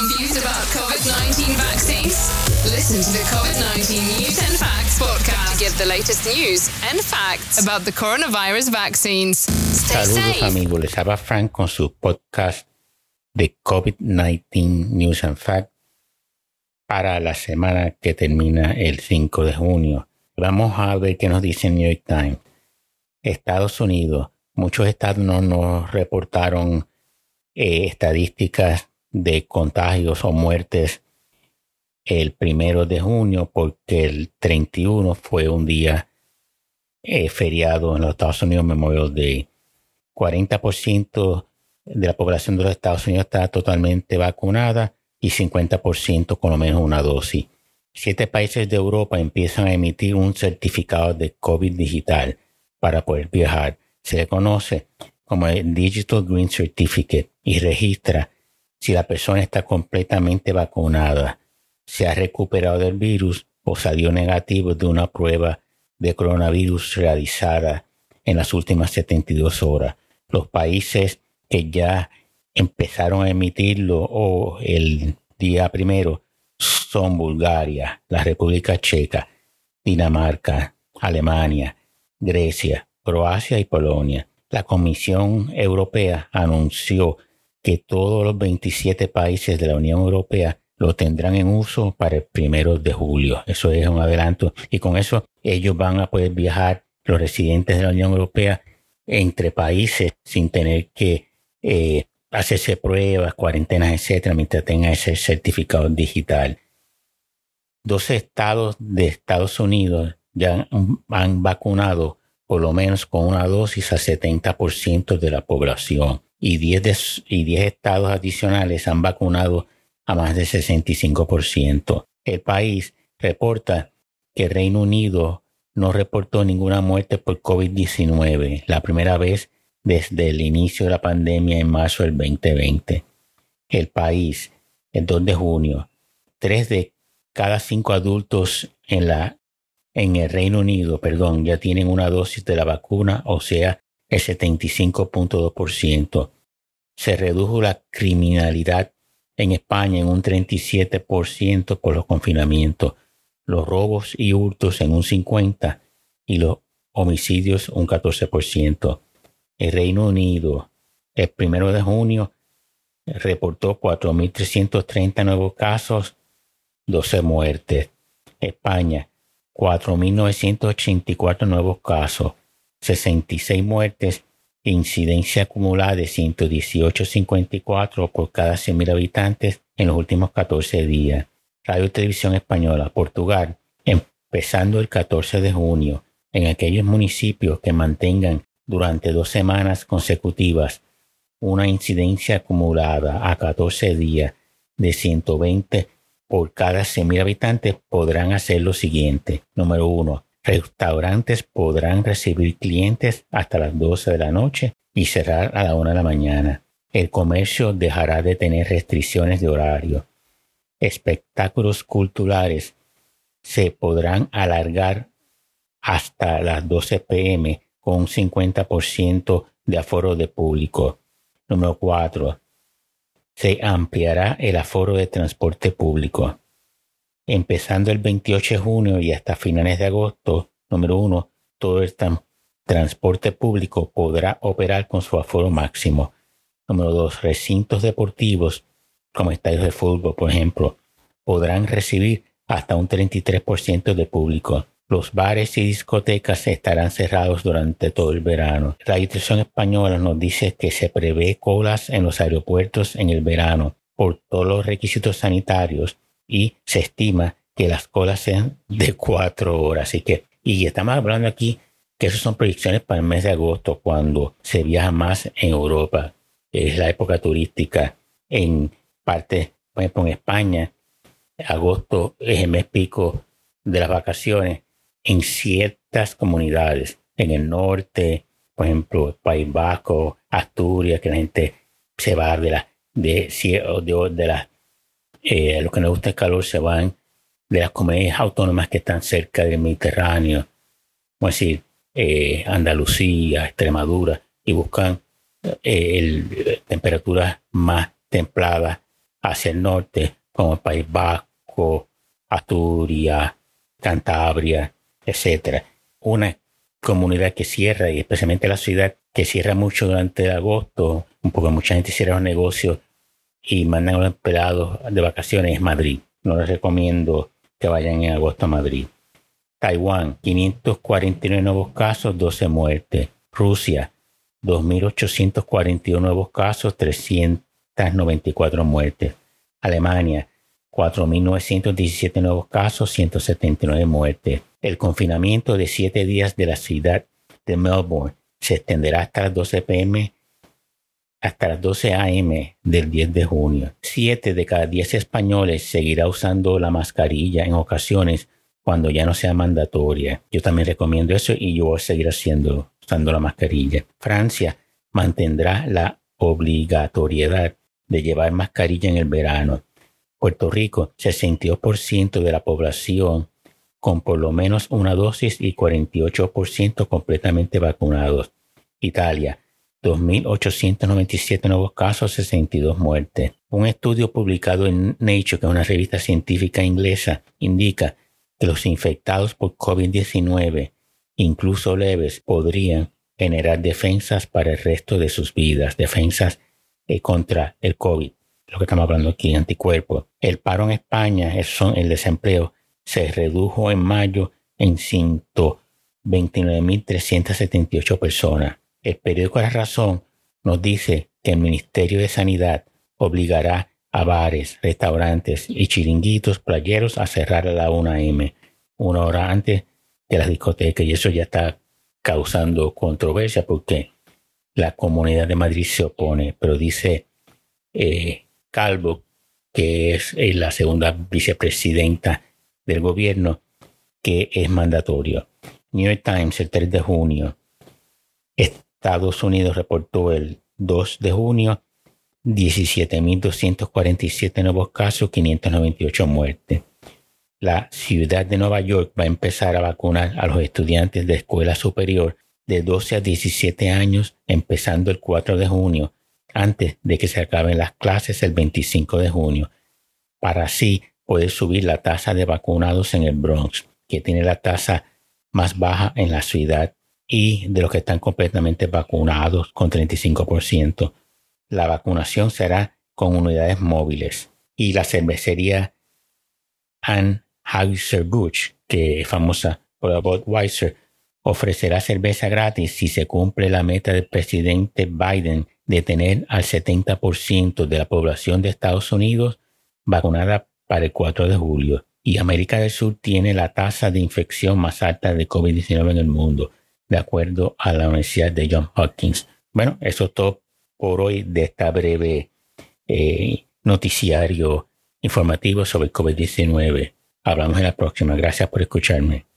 Confused about COVID 19 vaccines? Listen to the COVID 19 News and Facts podcast to get the latest news and facts about the coronavirus vaccines. Stay Saludos safe. amigos, les habla Frank con su podcast de COVID-19 News and Fact para la semana que termina el 5 de junio. Vamos a ver qué nos dice New York Times. Estados Unidos, muchos estados no nos reportaron eh, estadísticas de contagios o muertes el primero de junio porque el 31 fue un día eh, feriado en los Estados Unidos, Memorial Day. 40% de la población de los Estados Unidos está totalmente vacunada y 50% con lo menos una dosis. Siete países de Europa empiezan a emitir un certificado de COVID digital para poder viajar. Se le conoce como el Digital Green Certificate y registra si la persona está completamente vacunada, se ha recuperado del virus o salió negativo de una prueba de coronavirus realizada en las últimas 72 horas. Los países que ya empezaron a emitirlo o el día primero son Bulgaria, la República Checa, Dinamarca, Alemania, Grecia, Croacia y Polonia. La Comisión Europea anunció que todos los 27 países de la Unión Europea lo tendrán en uso para el primero de julio. Eso es un adelanto. Y con eso ellos van a poder viajar, los residentes de la Unión Europea, entre países sin tener que eh, hacerse pruebas, cuarentenas, etcétera, mientras tengan ese certificado digital. 12 estados de Estados Unidos ya han, han vacunado por lo menos con una dosis a 70% de la población y 10, de, y 10 estados adicionales han vacunado a más del 65%. El país reporta que Reino Unido no reportó ninguna muerte por COVID-19, la primera vez desde el inicio de la pandemia en marzo del 2020. El país, el 2 de junio, tres de cada cinco adultos en, la, en el Reino Unido perdón, ya tienen una dosis de la vacuna, o sea, el 75.2%. Se redujo la criminalidad en España en un 37% por los confinamientos, los robos y hurtos en un 50% y los homicidios un 14%. El Reino Unido, el primero de junio, reportó 4.330 nuevos casos, 12 muertes. España, 4.984 nuevos casos, 66 muertes incidencia acumulada de 118.54 por cada 100.000 habitantes en los últimos 14 días. Radio Televisión Española, Portugal, empezando el 14 de junio, en aquellos municipios que mantengan durante dos semanas consecutivas una incidencia acumulada a 14 días de 120 por cada 100.000 habitantes podrán hacer lo siguiente. Número uno, restaurantes podrán recibir clientes hasta las 12 de la noche y cerrar a la 1 de la mañana. El comercio dejará de tener restricciones de horario. Espectáculos culturales se podrán alargar hasta las 12 pm con un 50% de aforo de público. Número 4. Se ampliará el aforo de transporte público. Empezando el 28 de junio y hasta finales de agosto, número 1, todo el tran transporte público podrá operar con su aforo máximo. Número 2. Recintos deportivos, como estadios de fútbol, por ejemplo, podrán recibir hasta un 33% de público. Los bares y discotecas estarán cerrados durante todo el verano. La Institución Española nos dice que se prevé colas en los aeropuertos en el verano por todos los requisitos sanitarios y se estima que las colas sean de cuatro horas. Así que, y estamos hablando aquí que esas son predicciones para el mes de agosto, cuando se viaja más en Europa. Es la época turística. En parte, por ejemplo, en España, agosto es el mes pico de las vacaciones en ciertas comunidades, en el norte, por ejemplo, País Vasco, Asturias, que la gente se va de la, de, de, de las, eh, a los que les gusta el calor se van de las comunidades autónomas que están cerca del Mediterráneo, a decir, eh, Andalucía, Extremadura, y buscan eh, temperaturas más templadas hacia el norte, como el País Vasco, Asturias, Cantabria, etc. Una comunidad que cierra, y especialmente la ciudad que cierra mucho durante agosto, porque mucha gente cierra los negocios y mandan a los empleados de vacaciones, es Madrid. No les recomiendo que vayan en agosto a Madrid. Taiwán, 549 nuevos casos, 12 muertes. Rusia, 2.841 nuevos casos, 394 muertes. Alemania, 4.917 nuevos casos, 179 muertes. El confinamiento de siete días de la ciudad de Melbourne se extenderá hasta las 12 pm hasta las 12 am del 10 de junio. Siete de cada diez españoles seguirá usando la mascarilla en ocasiones cuando ya no sea mandatoria. Yo también recomiendo eso y yo voy a seguir haciendo, usando la mascarilla. Francia mantendrá la obligatoriedad de llevar mascarilla en el verano. Puerto Rico, 62% de la población con por lo menos una dosis y 48% completamente vacunados. Italia, 2.897 nuevos casos, 62 muertes. Un estudio publicado en Nature, que es una revista científica inglesa, indica que los infectados por COVID-19, incluso leves, podrían generar defensas para el resto de sus vidas, defensas eh, contra el COVID, lo que estamos hablando aquí, anticuerpos. El paro en España, el desempleo, se redujo en mayo en 129.378 personas. El periódico La Razón nos dice que el Ministerio de Sanidad obligará a bares, restaurantes y chiringuitos playeros a cerrar a la 1 m, una hora antes de las discotecas. Y eso ya está causando controversia porque la comunidad de Madrid se opone, pero dice eh, Calvo, que es la segunda vicepresidenta del gobierno, que es mandatorio. New York Times, el 3 de junio, Estados Unidos reportó el 2 de junio 17.247 nuevos casos, 598 muertes. La ciudad de Nueva York va a empezar a vacunar a los estudiantes de escuela superior de 12 a 17 años, empezando el 4 de junio, antes de que se acaben las clases el 25 de junio, para así poder subir la tasa de vacunados en el Bronx, que tiene la tasa más baja en la ciudad y de los que están completamente vacunados con 35%. La vacunación será con unidades móviles y la cervecería Anheuser-Busch, que es famosa por la Budweiser, ofrecerá cerveza gratis si se cumple la meta del presidente Biden de tener al 70% de la población de Estados Unidos vacunada para el 4 de julio. Y América del Sur tiene la tasa de infección más alta de COVID-19 en el mundo de acuerdo a la Universidad de Johns Hopkins. Bueno, eso es todo por hoy de esta breve eh, noticiario informativo sobre COVID-19. Hablamos en la próxima. Gracias por escucharme.